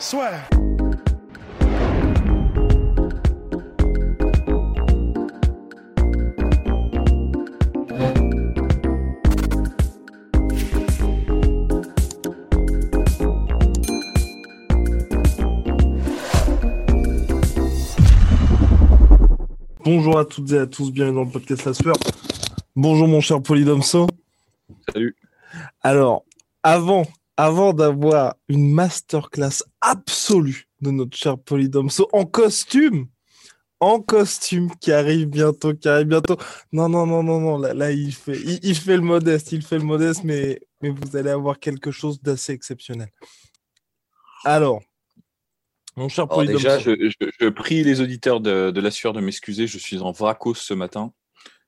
Soit. Bonjour à toutes et à tous, bienvenue dans le podcast La Sueur. Bonjour mon cher Polydomso. Salut. Alors, avant, avant d'avoir une masterclass absolue de notre cher Polydomso en costume, en costume qui arrive bientôt, qui arrive bientôt. Non, non, non, non, non, là, là il, fait, il, il fait le modeste, il fait le modeste, mais, mais vous allez avoir quelque chose d'assez exceptionnel. Alors, mon cher Alors Polydomso. déjà, je, je- je prie les auditeurs de, de la sueur de m'excuser. Je suis en vracos ce matin.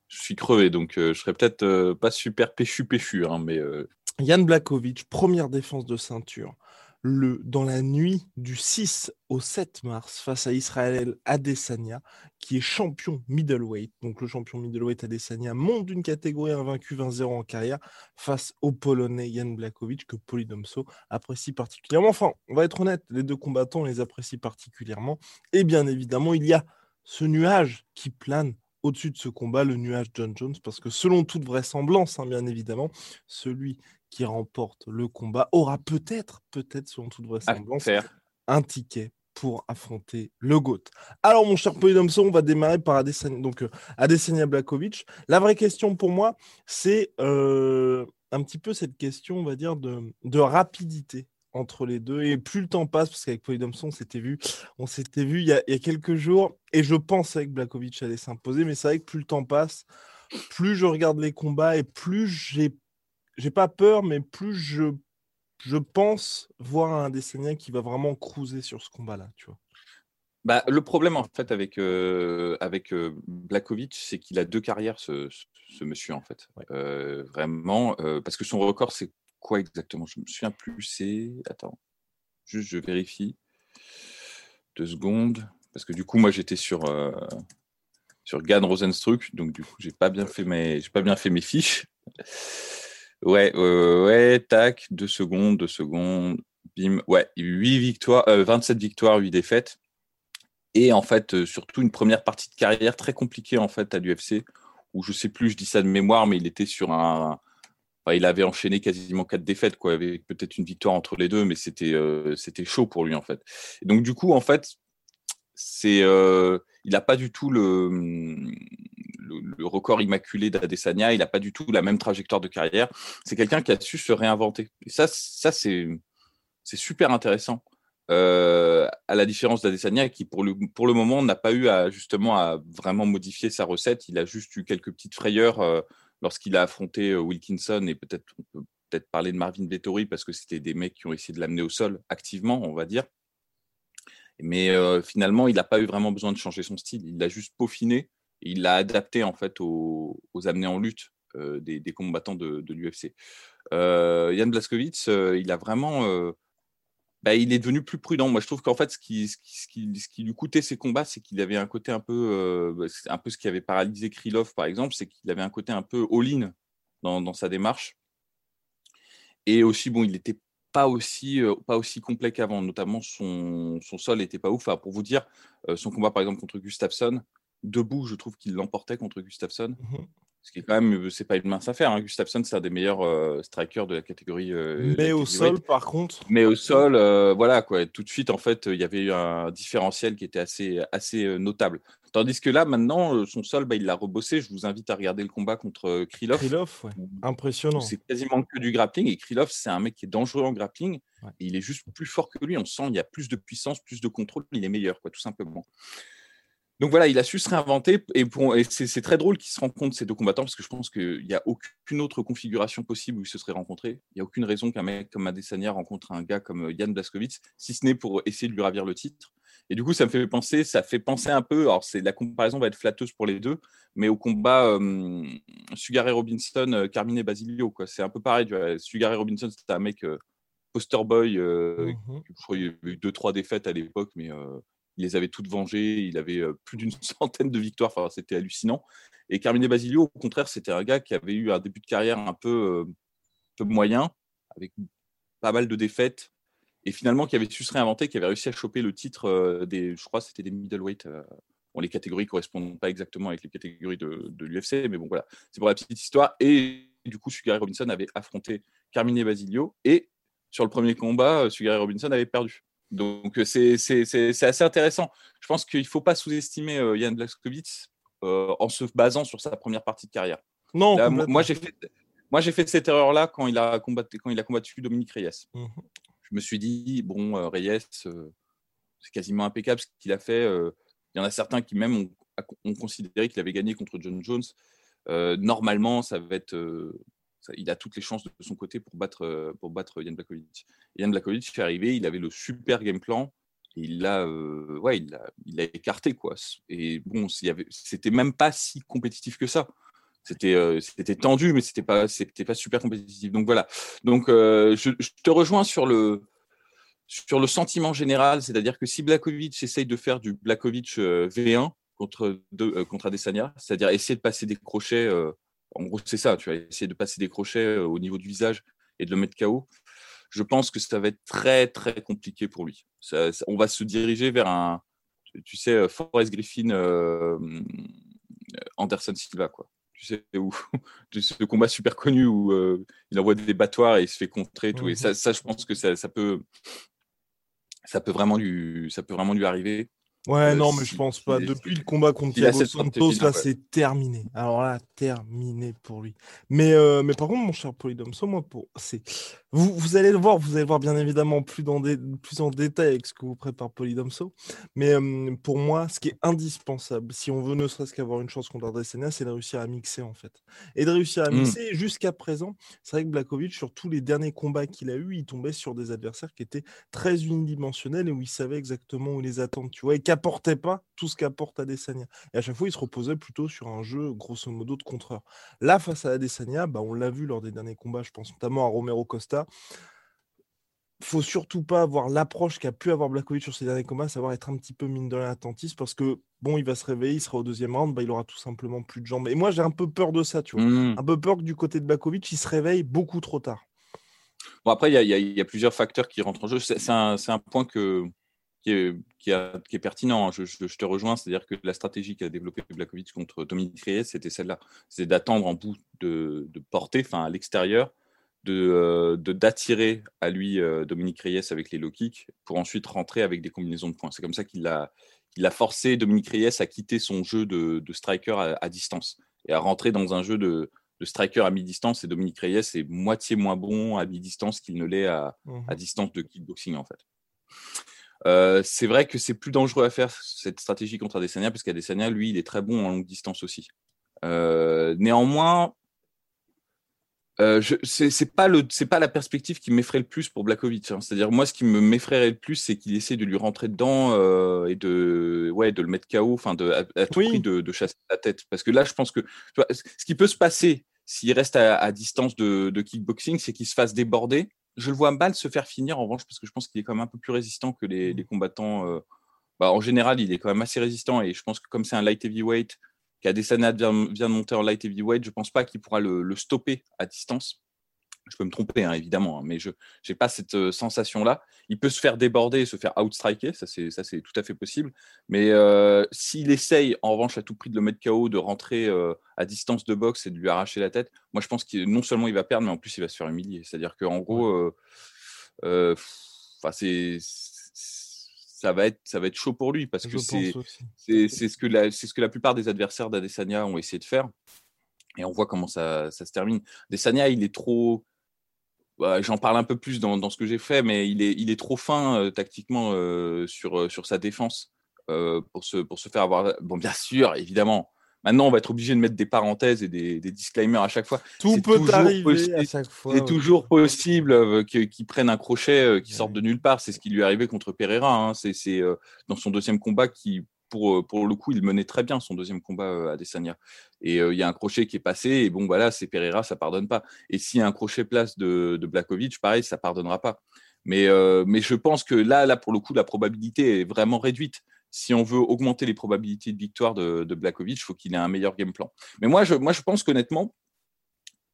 Je suis crevé, donc euh, je serai peut-être euh, pas super péchu péchu, hein, mais euh, Yann Blakovic, première défense de ceinture, le, dans la nuit du 6 au 7 mars face à Israël Adesanya, qui est champion middleweight. Donc le champion middleweight Adesanya monte d'une catégorie invaincu 20-0 en carrière face au Polonais Yann Blakovic que Polydomso apprécie particulièrement. Enfin, on va être honnête, les deux combattants les apprécie particulièrement. Et bien évidemment, il y a ce nuage qui plane au-dessus de ce combat, le nuage John Jones, parce que selon toute vraisemblance, hein, bien évidemment, celui qui remporte le combat aura peut-être, peut-être selon toute vraisemblance, un ticket pour affronter le GOAT. Alors, mon cher Polydomso, on va démarrer par Adesanya, donc, euh, Adesanya Blakovic. La vraie question pour moi, c'est euh, un petit peu cette question, on va dire, de, de rapidité entre les deux. Et plus le temps passe, parce qu'avec Polydomso, on s'était vu, on s'était vu il y, a, il y a quelques jours, et je pensais que Blakovic allait s'imposer, mais c'est vrai que plus le temps passe, plus je regarde les combats et plus j'ai, j'ai pas peur, mais plus je, je pense voir un Adesanya qui va vraiment cruiser sur ce combat-là, tu vois. Bah, le problème en fait avec euh, avec euh, Blakovic, c'est qu'il a deux carrières, ce, ce- ce monsieur en fait. Ouais. Euh, vraiment, euh, parce que son record, c'est quoi exactement? Je me souviens plus. C'est attends, juste je vérifie. Deux secondes, parce que du coup, moi, j'étais sur euh, sur Gann Rosenstruck, donc du coup, j'ai pas bien fait mes pas bien fait mes fiches. Ouais, euh, ouais, tac, deux secondes, deux secondes, bim, ouais, 8 victoires, euh, 27 victoires, 8 défaites. Et en fait, euh, surtout une première partie de carrière très compliquée en fait à l'UFC, où je sais plus, je dis ça de mémoire, mais il était sur un, il avait enchaîné quasiment quatre défaites, quoi, avec peut-être une victoire entre les deux, mais c'était euh, c'était chaud pour lui en fait. Et donc du coup, en fait, c'est, euh, il n'a pas du tout le, le, record immaculé d'Adesanya, il n'a pas du tout la même trajectoire de carrière. C'est quelqu'un qui a su se réinventer. Et ça, ça c'est c'est super intéressant. Euh, à la différence d'Adesanya qui pour le, pour le moment n'a pas eu justement à vraiment modifier sa recette, il a juste eu quelques petites frayeurs lorsqu'il a affronté euh, Wilkinson et peut-être on peut peut-être parler de Marvin Vettori parce que c'était des mecs qui ont essayé de l'amener au sol activement, on va dire. Mais euh, finalement, il n'a pas eu vraiment besoin de changer son style, il l'a juste peaufiné et il l'a adapté en fait aux, aux amenés en lutte euh, des, combattants de, l'UFC. Euh, Yann il a vraiment bah, il est devenu plus prudent. Moi, je trouve qu'en fait, ce qui, ce, qui, ce, qui, lui coûtait ses combats, c'est qu'il avait un côté un peu, euh, bah, un peu ce qui avait paralysé Krylov, par exemple, c'est qu'il avait un côté un peu all-in dans, sa démarche. Et aussi, bon, il n'était pas aussi, euh, pas aussi complet qu'avant. Notamment, son, son sol n'était pas ouf. Enfin, pour vous dire, euh, son combat, par exemple, contre Gustafsson, debout, je trouve qu'il l'emportait contre Gustafsson. Ce qui est quand même, c'est pas une mince affaire. Hein. Gustafsson, c'est un des meilleurs euh, strikers de la catégorie. euh, Mais la au sol, par contre. mais au sol, euh, voilà quoi. Tout de suite, en fait, il y avait eu un différentiel qui était assez, assez notable. Tandis que là, maintenant, son sol, bah, il l'a rebossé. Je vous invite à regarder le combat contre Krylov. Krylov, ouais. impressionnant. C'est quasiment que du grappling. Et Krylov, c'est un mec qui est dangereux en grappling. Ouais. Et il est juste plus fort que lui. On sent il y a plus de puissance, plus de contrôle. Il est meilleur, quoi, tout simplement. Donc voilà, il a su se réinventer et, et c'est très drôle qu'ils se rencontrent ces deux combattants parce que je pense qu'il n'y a aucune autre configuration possible où ils se seraient rencontrés. Il n'y a aucune raison qu'un mec comme Adesanya rencontre un gars comme Yann Blaskowitz, si ce n'est pour essayer de lui ravir le titre. Et du coup, ça me fait penser, ça fait penser un peu. Alors, c'est la comparaison va être flatteuse pour les deux, mais au combat euh, Sugar Robinson, euh, Carmine Basilio, quoi. C'est un peu pareil. Tu vois. Sugar Robinson, c'était un mec euh, poster boy. Euh, mmh Je crois qu'il y avait eu deux trois défaites à l'époque, mais il les avait toutes vengées. Il avait plus d'une centaine de victoires. Enfin, c'était hallucinant. Et Carmine Basilio, au contraire, c'était un gars qui avait eu un début de carrière un peu, peu moyen, avec pas mal de défaites et finalement qui avait su se réinventer, qui avait réussi à choper le titre euh, des, je crois, c'était des middleweight. Euh, bon, les catégories correspondent pas exactement avec les catégories de, de l'UFC, mais bon, voilà, c'est pour la petite histoire. Et du coup, Sugar Robinson avait affronté Carmine Basilio, et sur le premier combat, euh, Sugar Robinson avait perdu. Donc c'est assez intéressant. Je pense qu'il ne faut pas sous-estimer Yann Blaskowitz en se basant sur sa première partie de carrière. Non, moi j'ai fait, moi j'ai fait cette erreur-là quand il a combattu, quand il a combattu Dominique Reyes. Mmh je me suis dit, bon, euh, Reyes, euh, c'est quasiment impeccable ce qu'il a fait. Euh, il y en a certains qui même ont, considéré qu'il avait gagné contre John Jones. normalement, ça va être, il a toutes les chances de son côté pour battre, pour battre Yann Blakovic. Yann Blakovic est arrivé, il avait le super game plan. Et il l'a, ouais, il a, écarté quoi. Et bon, c'était même pas si compétitif que ça c'était euh, c'était tendu, mais c'était pas c'était pas super compétitif. Donc voilà. Donc euh, je, te rejoins sur le sur le sentiment général, c'est-à-dire que si Blakovic essaye de faire du Blakovic euh, V1 contre de, contre Adesanya, c'est-à-dire essayer de passer des crochets, en gros c'est ça, tu vas essayer de passer des crochets au niveau du visage et de le mettre KO. Je pense que ça va être très très compliqué pour lui. on va se diriger vers un, tu sais, Forrest Griffin, Anderson Silva quoi tu sais, où, ce combat super connu où euh, il envoie des battoirs et il se fait contrer. Tout. Et ça, ça, je pense que ça, ça, peut, ça, peut vraiment lui, ça peut vraiment lui arriver. Ouais, euh, non, mais je pense pas. Depuis le combat contre Thiago Santos, là, c'est terminé. Alors là, terminé pour lui. Mais, euh, mais par contre, mon cher Polydomso, moi, pour... c'est vous, vous, allez le voir, vous allez voir bien évidemment plus, dans des, plus en détail avec ce que vous prépare Polydomso. Mais euh, pour moi, ce qui est indispensable, si on veut ne serait-ce qu'avoir une chance contre Adesanya, c'est de réussir à mixer en fait. Et de réussir à mmh. mixer. Jusqu'à présent, c'est vrai que Blakovic, sur tous les derniers combats qu'il a eu, il tombait sur des adversaires qui étaient très unidimensionnels et où il savait exactement où les attendre, tu vois, et qu'apportait pas tout ce qu'apporte Adesanya. Et à chaque fois, il se reposait plutôt sur un jeu, grosso modo, de contreur. Là, face à Adesanya, bah, on l'a vu lors des derniers combats, je pense notamment à Romero Costa faut surtout pas avoir l'approche qu'a pu avoir Blakovic sur ses derniers combats, savoir être un petit peu mine de l'attentiste parce que bon, il va se réveiller, il sera au deuxième round, bah, il aura tout simplement plus de jambes. Et moi, j'ai un peu peur de ça, tu vois. Mmh. Un peu peur que du côté de Blakovic, il se réveille beaucoup trop tard. Bon, après, il y, a plusieurs facteurs qui rentrent en jeu. C'est un, point que, qui, est, qui, est, pertinent. Hein. Je, te rejoins, c'est-à-dire que la stratégie qu'a développée Blakovic contre Dominique Reyes, c'était celle-là. C'est d'attendre en bout de, de portée, enfin à l'extérieur, de d'attirer à lui euh, Dominique Reyes avec les low kicks pour ensuite rentrer avec des combinaisons de points. C'est comme ça qu'il a, il a forcé Dominique Reyes à quitter son jeu de, de striker à, distance et à rentrer dans un jeu de, de striker à mi-distance. Et Dominique Reyes est moitié moins bon à mi-distance qu'il ne l'est à, mmh à, distance de kickboxing en fait. Euh, c'est vrai que c'est plus dangereux à faire cette stratégie contre Adesanya parce qu'Adesanya, lui, il est très bon en longue distance aussi. néanmoins, euh, c'est pas le c'est pas la perspective qui m'effraie le plus pour Blakovic. Hein. C'est-à-dire moi, ce qui me m'effraierait le plus, c'est qu'il essaie de lui rentrer dedans euh, et de ouais de le mettre KO, enfin de à, tout prix de, chasser la tête. Parce que là, je pense que ce qui peut se passer s'il reste à, distance de, kickboxing, c'est qu'il se fasse déborder. Je le vois mal se faire finir en revanche parce que je pense qu'il est quand même un peu plus résistant que les, mmh. combattants. Euh, bah, en général, il est quand même assez résistant et je pense que comme c'est un light heavyweight qu'Adesanya vient, vient de monter en light heavyweight, je ne pense pas qu'il pourra le, stopper à distance. Je peux me tromper, hein, évidemment, hein, mais je n'ai pas cette euh, sensation-là. Il peut se faire déborder et se faire outstriker, ça c'est, ça c'est tout à fait possible. Mais euh, s'il essaye, en revanche, à tout prix de le mettre KO, de rentrer euh, à distance de boxe et de lui arracher la tête, moi je pense que non seulement il va perdre, mais en plus il va se faire humilier. C'est-à-dire qu'en gros, c'est ça va être, ça va être chaud pour lui parce que c'est, c'est, ce que la, c'est ce que la plupart des adversaires d'Adesanya ont essayé de faire. Et on voit comment ça, ça se termine. Adesanya, il est trop. Bah, j'en parle un peu plus dans, dans ce que j'ai fait, mais il est, il est trop fin euh, tactiquement euh, sur, euh, sur sa défense. pour, se, pour se faire avoir. Bon, bien sûr, évidemment, Maintenant, on va être obligé de mettre des parenthèses et des, disclaimers à chaque fois. Tout peut arriver à chaque fois. C'est toujours possible euh, qu'ils prennent un crochet euh, qui sorte de nulle part. C'est ce qui lui est arrivé contre Pereira. Hein. C'est euh, dans son deuxième combat qui, pour, pour le coup, il menait très bien son deuxième combat à Desania. Et il y a un crochet qui est passé. Et bon, voilà, c'est Pereira, ça pardonne pas. Et s'il y a un crochet place de, de Blakovic, pareil, ça pardonnera pas. Mais, mais je pense que là, là, pour le coup, la probabilité est vraiment réduite si on veut augmenter les probabilités de victoire de, de Blakovic, il faut qu'il ait un meilleur game plan. Mais moi, je, moi, je pense qu'honnêtement,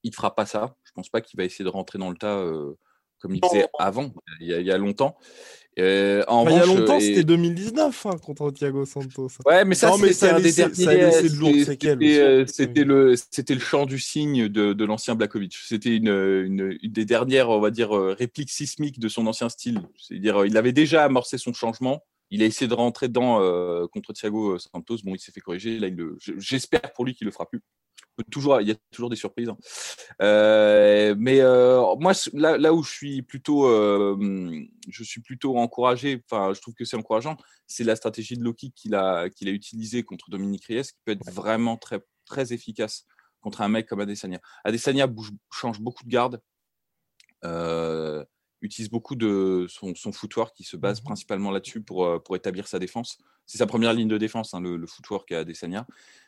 il ne fera pas ça. Je ne pense pas qu'il va essayer de rentrer dans le tas euh, comme il faisait avant, il y a, longtemps. Euh, en il y a longtemps, c'était 2019 hein, contre Thiago Santos. Ouais, mais ça, c'était un des derniers. C'était le, c'était le chant du signe de, de l'ancien Blakovic. C'était une, une, une, des dernières, on va dire, euh, répliques sismiques de son ancien style. C'est-à-dire, il avait déjà amorcé son changement il a essayé de rentrer dedans euh, contre Thiago euh, Santos. Bon, il s'est fait corriger. Là, j'espère pour lui qu'il le fera plus. Toujours, il y a toujours des surprises. Hein. Euh, mais moi, là, où je suis plutôt, je suis plutôt encouragé. Enfin, je trouve que c'est encourageant. C'est la stratégie de Loki qu'il a, qu'il a utilisée contre Dominique Reyes, qui peut être vraiment très, très efficace contre un mec comme Adesanya. Adesanya bouge, change beaucoup de garde utilise beaucoup de son, son footwork qui se base mmh principalement là-dessus pour, euh, pour établir sa défense. C'est sa première ligne de défense, hein, le, le, footwork à Desania.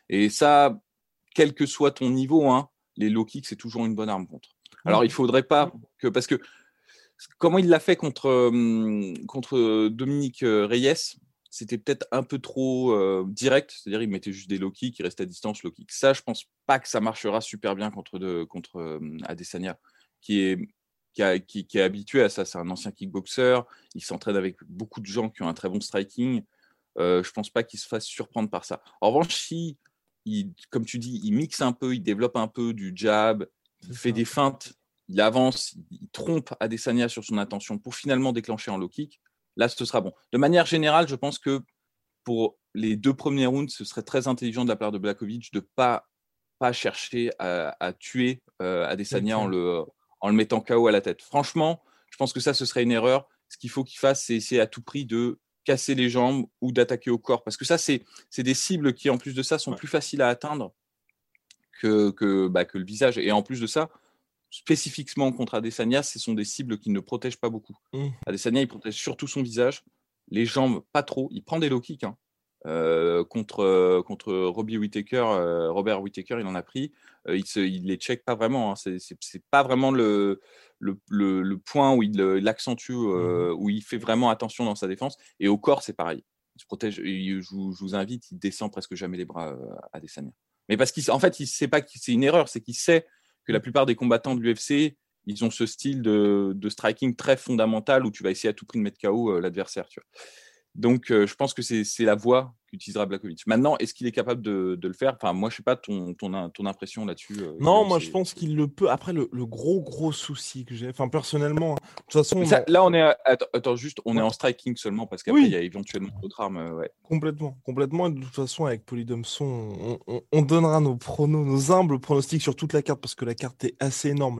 Et ça, quel que soit ton niveau, hein, les low kicks, c'est toujours une bonne arme contre. Alors, il ne faudrait pas que. Parce que comment il l'a fait contre, contre Dominique euh, Reyes, c'était peut-être un peu trop euh, direct, c'est-à-dire il mettait juste des low kicks, il restait à distance low kicks. Ça, je pense pas que ça marchera super bien contre, de, contre Adesanya, qui est qui, est habitué à ça. C'est un ancien kickboxer. Il s'entraîne avec beaucoup de gens qui ont un très bon striking. Euh, je ne pense pas qu'il se fasse surprendre par ça. En revanche, si, il, comme tu dis, il mixe un peu, il développe un peu du jab, il fait des feintes, il avance, il, trompe Adesanya sur son intention pour finalement déclencher en low kick, là, ce sera bon. De manière générale, je pense que pour les deux premiers rounds, ce serait très intelligent de la part de Blakovic de ne pas, pas chercher à, tuer euh, Adesanya en le en le mettant KO à la tête. Franchement, je pense que ça, ce serait une erreur. Ce qu'il faut qu'il fasse, c'est essayer à tout prix de casser les jambes ou d'attaquer au corps. Parce que ça, c'est des cibles qui, en plus de ça, sont plus faciles à atteindre que, que, bah, que, le visage. Et en plus de ça, spécifiquement contre Adesanya, ce sont des cibles qui ne protègent pas beaucoup. Mmh. Adesanya, il protège surtout son visage, les jambes pas trop. Il prend des low kicks. Hein. Euh, contre, euh, contre Robbie Whittaker, euh, Robert Whittaker, il en a pris. il, il les check pas vraiment. Hein. C'est pas vraiment le, le, le, point où il l'accentue, mmh où il fait vraiment attention dans sa défense. Et au corps, c'est pareil. Il se protège. je, vous, invite, il descend presque jamais les bras à Desania. Mais parce qu'en fait, il sait pas que c'est une erreur, c'est qu'il sait que la mmh. plupart des combattants de l'UFC, ils ont ce style de, de, striking très fondamental où tu vas essayer à tout prix de mettre KO l'adversaire. Tu vois. Donc, je pense que c'est la voie qu'utilisera Blakovic. Maintenant, est-ce qu'il est capable de, le faire? Enfin, moi, je sais pas ton, ton, ton impression là-dessus. non, moi, je pense qu'il le peut. Après, le, gros, gros souci que j'ai, enfin, personnellement, hein, de toute façon. là, on est. Attends, juste, on est en striking seulement parce qu'après, il y a éventuellement d'autres armes. Ouais. Complètement, complètement. Et de toute façon, avec Polydomson, on, on donnera nos pronos, nos humbles pronostics sur toute la carte parce que la carte est assez énorme.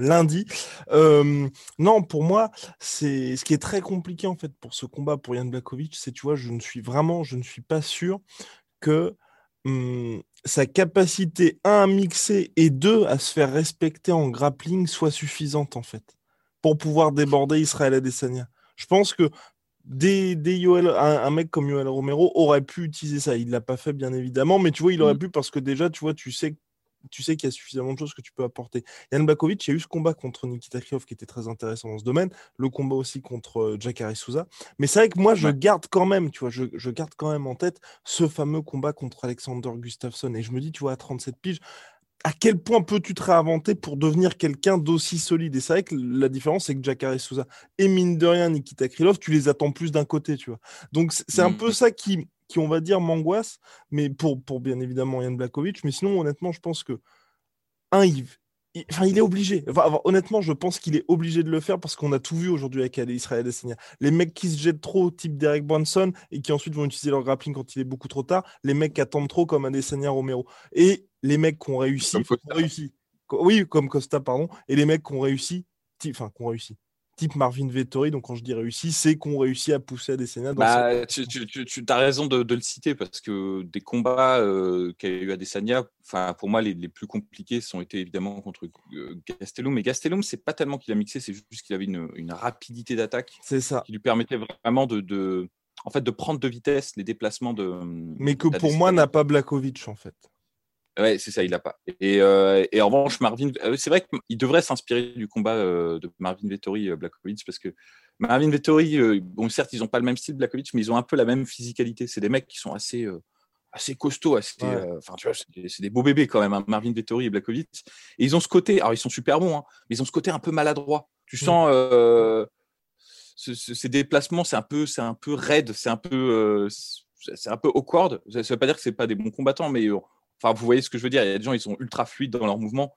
Lundi. Euh, non, pour moi, c'est ce qui est très compliqué en fait pour ce combat pour Yann Blakovic, c'est tu vois, je ne suis vraiment, je ne suis pas sûr que hum, sa capacité un à mixer et deux à se faire respecter en grappling soit suffisante en fait pour pouvoir déborder Israël Adesanya. Je pense que des, un, mec comme Yoel Romero aurait pu utiliser ça. Il l'a pas fait bien évidemment, mais tu vois, il aurait mmh. pu parce que déjà, tu vois, tu sais tu sais qu'il y a suffisamment de choses que tu peux apporter. Yann Bakovic, il y a eu ce combat contre Nikita Krylov qui était très intéressant dans ce domaine, le combat aussi contre euh, Jack Souza. Mais c'est vrai que moi, je garde quand même, tu vois, je, garde quand même en tête ce fameux combat contre Alexander Gustafsson. Et je me dis, tu vois, à 37 piges, à quel point peux-tu te réinventer pour devenir quelqu'un d'aussi solide? Et c'est vrai que la différence, c'est que Jacare Souza et mine de rien Nikita Krylov, tu les attends plus d'un côté, tu vois. Donc c'est un peu mmh. ça qui, qui, on va dire, m'angoisse, mais pour, pour bien évidemment Yann Blakovic. Mais sinon, honnêtement, je pense que, un, Yves, Enfin, il est obligé. honnêtement, je pense qu'il est obligé de le faire parce qu'on a tout vu aujourd'hui avec Israël Adesanya. Les mecs qui se jettent trop, type Derek Brunson, et qui ensuite vont utiliser leur grappling quand il est beaucoup trop tard. Les mecs qui attendent trop, comme Adesanya Romero. Et les mecs qui ont réussi, réussi. Oui, comme Costa, pardon. Et les mecs qui ont réussi, enfin, qui ont réussi type Marvin Vettori. Donc, quand je dis réussi, c'est qu'on réussit à pousser Adesanya. Dans bah, tu, tu, as raison de, le citer parce que des combats euh, qu'a eu Adesanya, enfin, pour moi, les, plus compliqués sont été évidemment contre euh, Gastelum. Mais Gastelum, c'est pas tellement qu'il a mixé, c'est juste qu'il avait une, rapidité d'attaque. C'est ça. Qui lui permettait vraiment de, en fait, de prendre de vitesse les déplacements de. Mais que pour moi, n'a pas Blakovic, en fait. Ouais, c'est ça, il n'a pas. Et, euh, et, en revanche, Marvin, euh, c'est vrai qu'il devrait s'inspirer du combat euh, de Marvin Vettori, Blakovic, parce que Marvin Vettori, bon, certes, ils n'ont pas le même style Blakovic, mais ils ont un peu la même physicalité. C'est des mecs qui sont assez, assez costauds, assez, enfin, tu vois, c'est des, beaux bébés quand même, hein, Marvin Vettori et Blakovic. Et ils ont ce côté, alors ils sont super bons, hein, mais ils ont ce côté un peu maladroit. Tu mm. sens ces déplacements, c'est un peu, c'est un peu raide, c'est un peu, c'est un peu awkward. Ça ne veut pas dire que c'est pas des bons combattants, mais Enfin, vous voyez ce que je veux dire. Il y a des gens, ils sont ultra fluides dans leurs mouvements.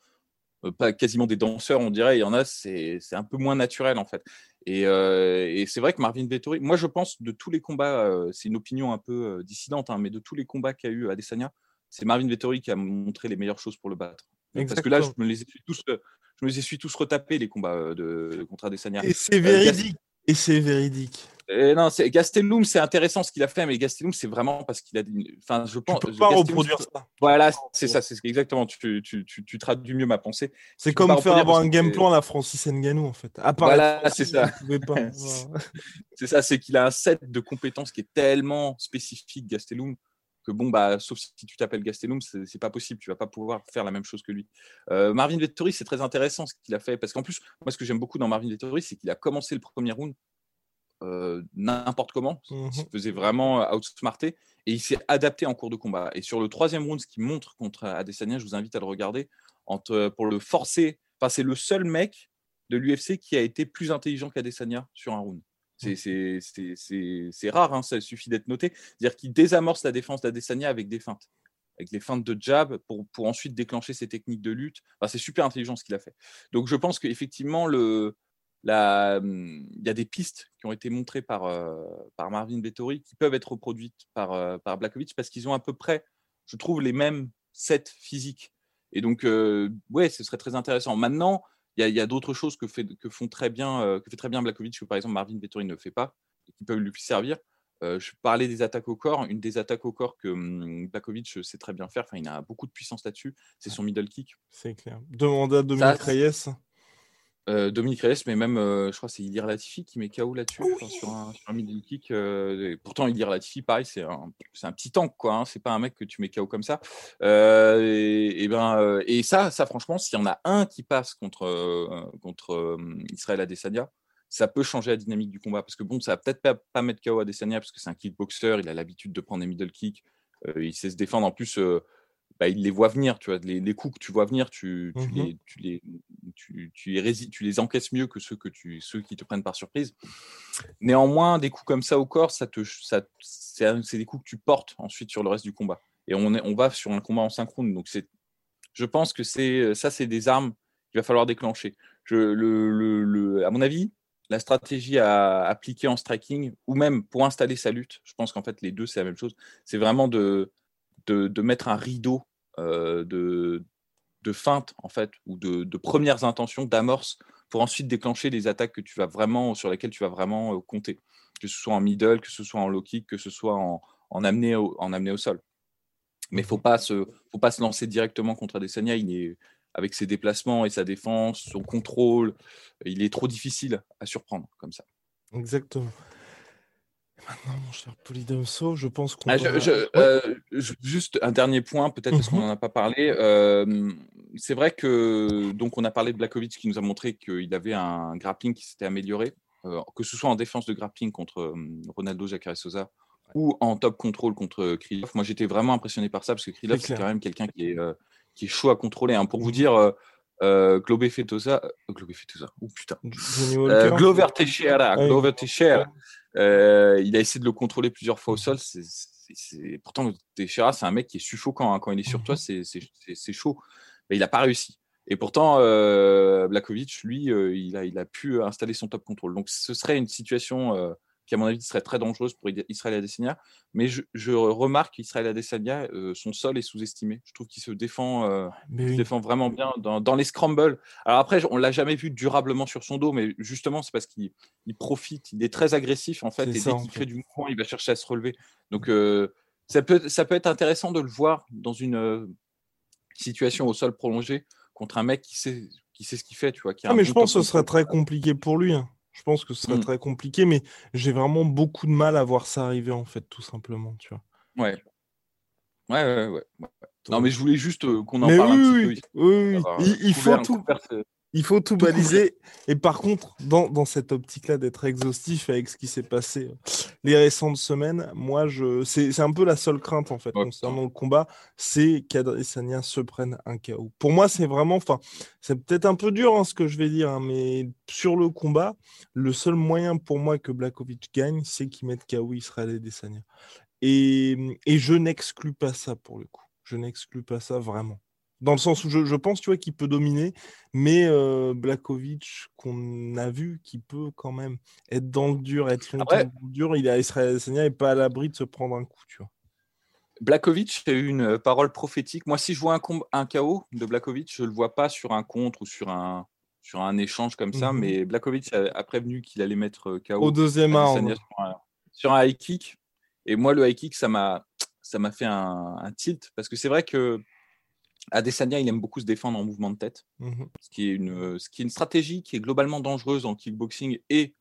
Euh, pas quasiment des danseurs, on dirait. Il y en a, c'est un peu moins naturel, en fait. Euh, et, c'est vrai que Marvin Vettori, moi, je pense de tous les combats, euh, c'est une opinion un peu dissidente, hein, mais de tous les combats qu'il y a eu à Adesanya, c'est Marvin Vettori qui a montré les meilleures choses pour le battre. Parce que là, je me les suis tous, je me les tous retapés, les combats de, contre Adesanya. Et c'est véridique. Et c'est véridique. non, c'est Gastelum, c'est intéressant ce qu'il a fait, mais Gastelum, c'est vraiment parce qu'il a. Enfin, je pense. Tu peux pas reproduire ça. Voilà, c'est ça, c'est exactement. Tu, tu, tu, tu traduis mieux ma pensée. C'est comme faire avoir un game plan à la Francis Ngannou, en fait. À part voilà, c'est ça. c'est ça, c'est qu'il a un set de compétences qui est tellement spécifique, Gastelum, que bon, bah, sauf si tu t'appelles Gastelum, c'est pas possible, tu vas pas pouvoir faire la même chose que lui. Euh, Marvin Vettori, c'est très intéressant ce qu'il a fait, parce qu'en plus, moi, ce que j'aime beaucoup dans Marvin Vettori, c'est qu'il a commencé le premier round euh, n'importe comment, il se faisait vraiment outsmarter, et il s'est adapté en cours de combat. Et sur le troisième round, ce qui montre contre Adesanya, je vous invite à le regarder, entre, pour le forcer, enfin, c'est le seul mec de l'UFC qui a été plus intelligent qu'Adesanya sur un round. C'est rare, hein, ça suffit d'être noté. C'est-à-dire qu'il désamorce la défense d'Adesanya avec des feintes, avec les feintes de jab pour, pour ensuite déclencher ses techniques de lutte. c'est super intelligent ce qu'il a fait. Donc je pense qu'effectivement, la, il y a des pistes qui ont été montrées par, euh, par Marvin Vettori qui peuvent être reproduites par, euh, par Blakovic parce qu'ils ont à peu près, je trouve, les mêmes sets physiques. Et donc, euh, ouais, ce serait très intéressant. Maintenant, il y a, d'autres choses que, fait, que, font très bien, euh, que fait très bien Blakovic, que par exemple Marvin Vettori ne fait pas, et qui peuvent lui servir. Euh, je parlais des attaques au corps. Une des attaques au corps que hum, Blakovic sait très bien faire, enfin, il a beaucoup de puissance là-dessus, c'est son middle kick. C'est clair. Demande à Dominique Reyes. Euh, Dominique Reyes, mais même, euh, je crois c'est Ilir Latifi qui met KO là-dessus, sur, un, sur un middle kick. Euh, pourtant, Ilir Latifi, pareil, c'est un, un, petit tank, quoi. Hein, c'est pas un mec que tu mets KO comme ça. Et, ben, et, ça, ça, franchement, s'il y en a un qui passe contre, contre Israël Adesanya, ça peut changer la dynamique du combat. Parce que bon, ça va peut-être pas, pas mettre KO Adesanya, parce que c'est un kickboxer, il a l'habitude de prendre des middle kicks, il sait se défendre. En plus, bah, il les voit venir, tu vois, les, coups que tu vois venir, tu, tu mmh les, tu, les, tu, les encaisses mieux que ceux, qui te prennent par surprise. Néanmoins, des coups comme ça au corps, c'est des coups que tu portes ensuite sur le reste du combat. Et on, va sur un combat en synchrone. Donc, je pense que ça, c'est des armes qu'il va falloir déclencher. Je, à mon avis, la stratégie à appliquer en striking, ou même pour installer sa lutte, je pense qu'en fait, les deux, c'est la même chose. C'est vraiment de de, mettre un rideau euh, de, de feinte, en fait, ou de, premières intentions, d'amorce, pour ensuite déclencher les attaques que tu vas vraiment, sur lesquelles tu vas vraiment euh, compter. Que ce soit en middle, que ce soit en low kick, que ce soit en, en amené, au, en amené au sol. Mais il ne faut, pas se, faut pas se lancer directement contre Adesanya. Il est, avec ses déplacements et sa défense, son contrôle, il est trop difficile à surprendre comme ça. Exactement. Maintenant, mon cher Polydomso, je pense qu'on. Ah, euh, juste un dernier point, peut-être parce qu'on n'en mhm. a pas parlé. Euh, c'est vrai que donc on a parlé de Blakovic qui nous a montré qu'il avait un grappling qui s'était amélioré, euh, que ce soit en défense de grappling contre Ronaldo Jacare Sosa ou en top control contre Krylov. Moi, j'étais vraiment impressionné par ça parce que Krylov, c'est quand même quelqu'un qui est qui est chaud à contrôler. Hein. Pour vous dire, euh, euh, Globe Fetosa, euh, Globe Fetosa, oh putain, euh, Glover Teixeira, Glover Teixeira, euh, il a essayé de le contrôler plusieurs fois au sol. Pourtant, Teixeira, c'est un mec qui est suffocant. Hein. Quand il est sur toi, c'est chaud. Mais il n'a pas réussi. Et pourtant, euh, Blakovic, lui, il, a, il a pu installer son top contrôle. Donc, ce serait une situation qui à mon avis serait très dangereuse pour Israël Adesanya. Mais je, je remarque qu'Israël Adesanya, euh, son sol est sous-estimé. Je trouve qu'il se défend, euh, défend vraiment bien dans, dans, les scrambles. Alors après, on l'a jamais vu durablement sur son dos, mais justement, c'est parce qu'il profite, il est très agressif en fait, et dès qu'il fait du mouvement, il va chercher à se relever. Donc euh, ça, peut, ça peut être intéressant de le voir dans une euh, situation au sol prolongé contre un mec qui sait, qui sait ce qu'il fait, tu vois. Qui ah, mais je pense que ce serait très compliqué pour lui. Hein. Je pense que ce serait mmh. très compliqué, mais j'ai vraiment beaucoup de mal à voir ça arriver, en fait, tout simplement, tu vois. Ouais. Ouais, ouais, ouais. Non, mais je voulais juste euh, qu'on en parle un petit peu. Oui, oui. Il, faut tout. Il faut tout, baliser. Et par contre, dans, dans cette optique-là d'être exhaustif avec ce qui s'est passé euh, les récentes semaines, moi, je c'est un peu la seule crainte en fait concernant le combat, c'est qu'Adesanya se prenne un KO. Pour moi, c'est vraiment, enfin, c'est peut-être un peu dur hein, ce que je vais dire, hein, mais sur le combat, le seul moyen pour moi que Blakovic gagne, c'est qu'il mette KO Israël Adesanya. Et, et je n'exclus pas ça pour le coup. Je n'exclus pas ça vraiment dans le sens où je, pense tu vois qu'il peut dominer mais euh, Blakovic qu'on a vu qui peut quand même être dans le dur être longtemps dans le dur il a Israël et pas à l'abri de se prendre un coup tu vois. Blakovic a eu une euh, parole prophétique. Moi si je vois un, un KO de Blakovic je le vois pas sur un contre ou sur un sur un échange comme ça, mmh mais Blakovic a, prévenu qu'il allait mettre euh, KO au deuxième round sur, un high kick. Et moi, le high kick, ça m'a ça m'a fait un, un, tilt. Parce que c'est vrai que Adesanya, il aime beaucoup se défendre en mouvement de tête, mmh ce, qui est une, ce qui est une stratégie qui est globalement dangereuse en kickboxing et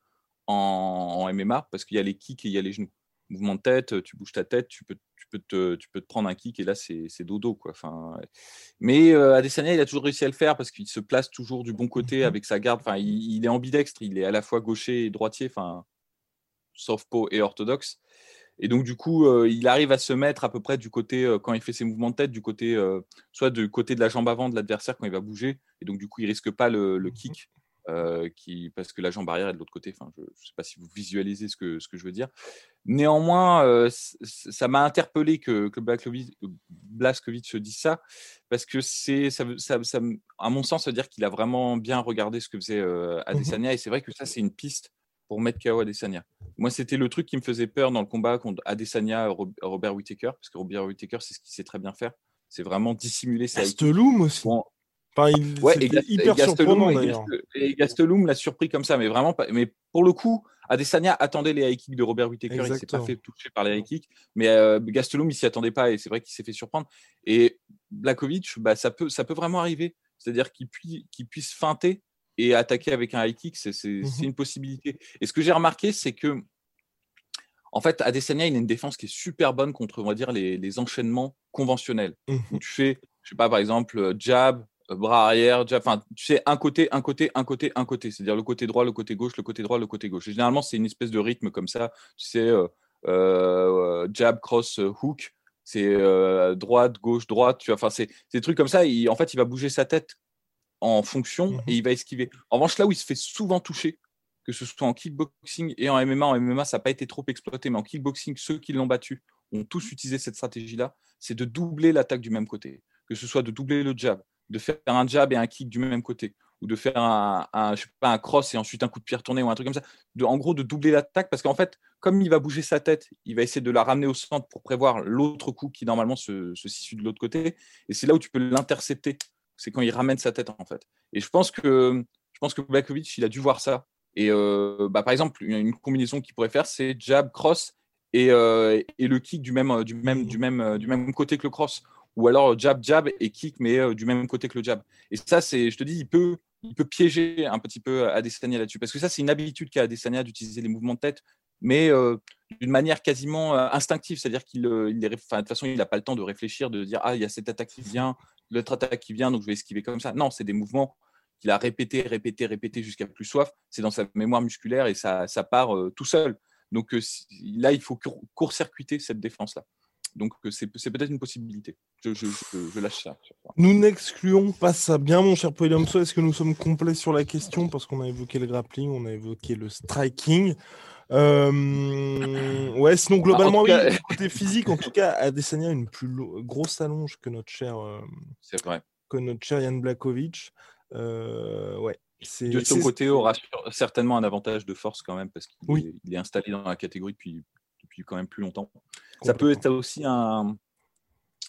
en, MMA, parce qu'il y a les kicks et il y a les genoux. Mouvement de tête, tu bouges ta tête, tu peux, tu peux, te, tu peux te prendre un kick et là, c'est dodo. Quoi. Enfin, mais euh, Adesanya, il a toujours réussi à le faire parce qu'il se place toujours du bon côté mmh avec sa garde. Enfin, il, il, est ambidextre, il est à la fois gaucher et droitier, enfin, po et orthodoxe. Et donc, du coup, euh, il arrive à se mettre à peu près du côté, euh, quand il fait ses mouvements de tête, du côté, euh, soit du côté de la jambe avant de l'adversaire quand il va bouger. Et donc, du coup, il risque pas le, le mmh kick. qui, parce que la jambe arrière est de l'autre côté. Enfin, je ne sais pas si vous visualisez ce que, ce que je veux dire. Néanmoins, ça m'a interpellé que, que Blaskovic se dise ça, parce que c'est, ça, ça, ça, à mon sens, ça veut dire qu'il a vraiment bien regardé ce que faisait mmh Adesanya. Et c'est vrai que ça, c'est une piste pour mettre KO Adesanya. Moi, c'était le truc qui me faisait peur dans le combat contre Adesanya, Robert Whittaker, parce que Robert Whittaker, c'est ce qu'il sait très bien faire. C'est vraiment dissimuler sa. Gastelum aussi. Enfin, il, ouais, et hyper surprenant d'ailleurs. Et Gastelum l'a surpris comme ça, mais vraiment pas. Mais pour le coup, Adesanya attendait les high kicks de Robert Whittaker, il s'est pas fait toucher par les high kicks, mais euh, Gastelum il s'y attendait pas et c'est vrai qu'il s'est fait surprendre. Et Blakovic, bah, ça peut, ça peut vraiment arriver, c'est-à-dire qu'il puisse feinter et attaquer avec un high kick, c'est mmh une possibilité. Et ce que j'ai remarqué, c'est que, en fait, Adesanya, il a une défense qui est super bonne contre, on va dire, les, enchaînements conventionnels. Mmh où tu fais, je sais pas, par exemple, euh, jab, euh, bras arrière, jab, enfin, tu sais, un côté, un côté, un côté, un côté. C'est-à-dire le côté droit, le côté gauche, le côté droit, le côté gauche. Et généralement, c'est une espèce de rythme comme ça. Tu sais, euh, jab, cross, hook. C'est droite, gauche, droite. Tu vois, enfin, c'est des trucs comme ça. en fait, il va bouger sa tête en fonction mmh et il va esquiver. En revanche, là où il se fait souvent toucher, que ce soit en kickboxing et en MMA, en MMA, ça n'a pas été trop exploité, mais en kickboxing, ceux qui l'ont battu ont tous utilisé cette stratégie-là, c'est de doubler l'attaque du même côté, que ce soit de doubler le jab, de faire un jab et un kick du même côté, ou de faire un, je sais pas, un cross et ensuite un coup de pied retourné ou un truc comme ça. De, en gros, de doubler l'attaque, parce qu'en fait, comme il va bouger sa tête, il va essayer de la ramener au centre pour prévoir l'autre coup qui normalement se, se situe de l'autre côté, et c'est là où tu peux l'intercepter c'est quand il ramène sa tête en fait. Et je pense que je pense que Blakovic, il a dû voir ça. Et euh, bah, par exemple, une combinaison qu'il pourrait faire, c'est jab, cross et, euh, et, le kick du même, du, même, du, même, du même côté que le cross. Ou alors jab, jab et kick, mais euh, du même côté que le jab. Et ça, c'est, je te dis, il peut, il peut piéger un petit peu Adesanya là-dessus. Parce que ça, c'est une habitude qu'a Adesanya d'utiliser les mouvements de tête, mais d'une manière quasiment instinctive. C'est-à-dire qu'il, il de toute façon, il n'a pas le temps de réfléchir, de dire, ah, il y a cette attaque qui vient, l'autre attaque qui vient, donc je vais esquiver comme ça. Non, c'est des mouvements qu'il a répété, répété, répété jusqu'à plus soif. C'est dans sa mémoire musculaire et ça, ça part euh, tout seul. Donc euh, là, il faut court-circuiter cette défense-là. donc c'est peut-être une possibilité. Je, lâche ça. Nous n'excluons pas ça. Bien, mon cher Polydomso, est-ce que nous sommes complets sur la question? Parce qu'on a évoqué le grappling, on a évoqué le striking. Euh, ouais, sinon bah, globalement, oui, côté physique, en tout cas, Adesanya a une plus grosse allonge que notre cher, euh, vrai, que notre cher Yann Blakovic. Euh, ouais. De son côté, aura certainement un avantage de force quand même parce qu'il est, installé dans la catégorie depuis, depuis quand même plus longtemps. Ça peut être aussi un,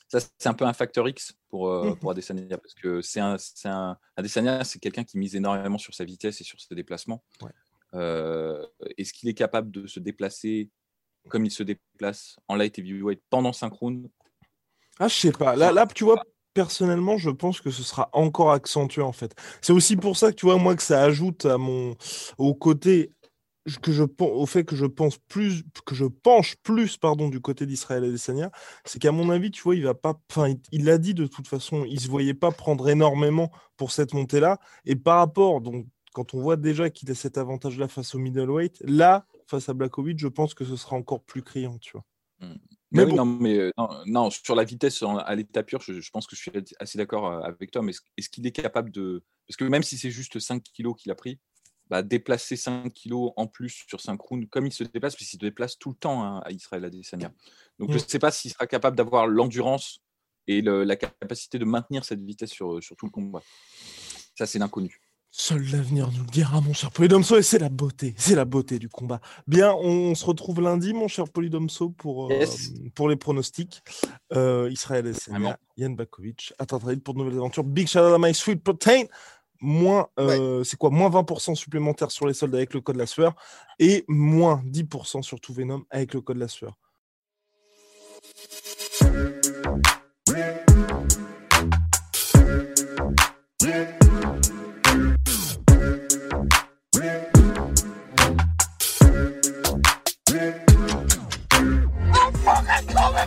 c'est un peu un facteur X pour, mmh pour Adesanya parce que c'est un, un, Adesanya, c'est quelqu'un qui mise énormément sur sa vitesse et sur ses déplacements. Ouais. Euh, est-ce qu'il est capable de se déplacer comme il se déplace en light heavyweight pendant synchrone Ah, je sais pas. Là, là, tu vois, personnellement, je pense que ce sera encore accentué en fait. C'est aussi pour ça que tu vois, moi, que ça ajoute à mon au côté que je au fait que je pense plus que je penche plus pardon du côté d'Israël et d'Essania, c'est qu'à mon avis, tu vois, il va pas enfin il l'a dit de toute façon, il se voyait pas prendre énormément pour cette montée là et par rapport donc quand on voit déjà qu'il a cet avantage-là face au middleweight, là, face à Blackovic, je pense que ce sera encore plus criant, tu vois. Mmh. Mais, oui, non, mais euh, non, sur la vitesse à l'état pur, je, pense que je suis assez d'accord euh, avec toi. Mais est-ce, qu'il est capable de. Parce que même si c'est juste 5 kilos qu'il a pris, bah, déplacer 5 kilos en plus sur 5 rounds, comme il se déplace, parce qu'il se déplace tout le temps hein, à Israël Adesanya. Donc je ne mmh. sais pas s'il sera capable d'avoir l'endurance et la capacité de maintenir cette vitesse sur, sur tout le combat. Ça, c'est l'inconnu. Seul l'avenir nous le dira, mon cher Polydomso, et c'est la beauté, c'est la beauté du combat. Bien, on, se retrouve lundi, mon cher Polydomso, pour, euh, pour les pronostics. Euh, Israël Essenia, Yann Bakovic, Attentrade pour de nouvelles aventures. Big shout out à My Sweet Protein. Moins, euh, c'est quoi? Moins 20% supplémentaire sur les soldes avec le code la sueur et moins 10% sur tout Venom avec le code la sueur.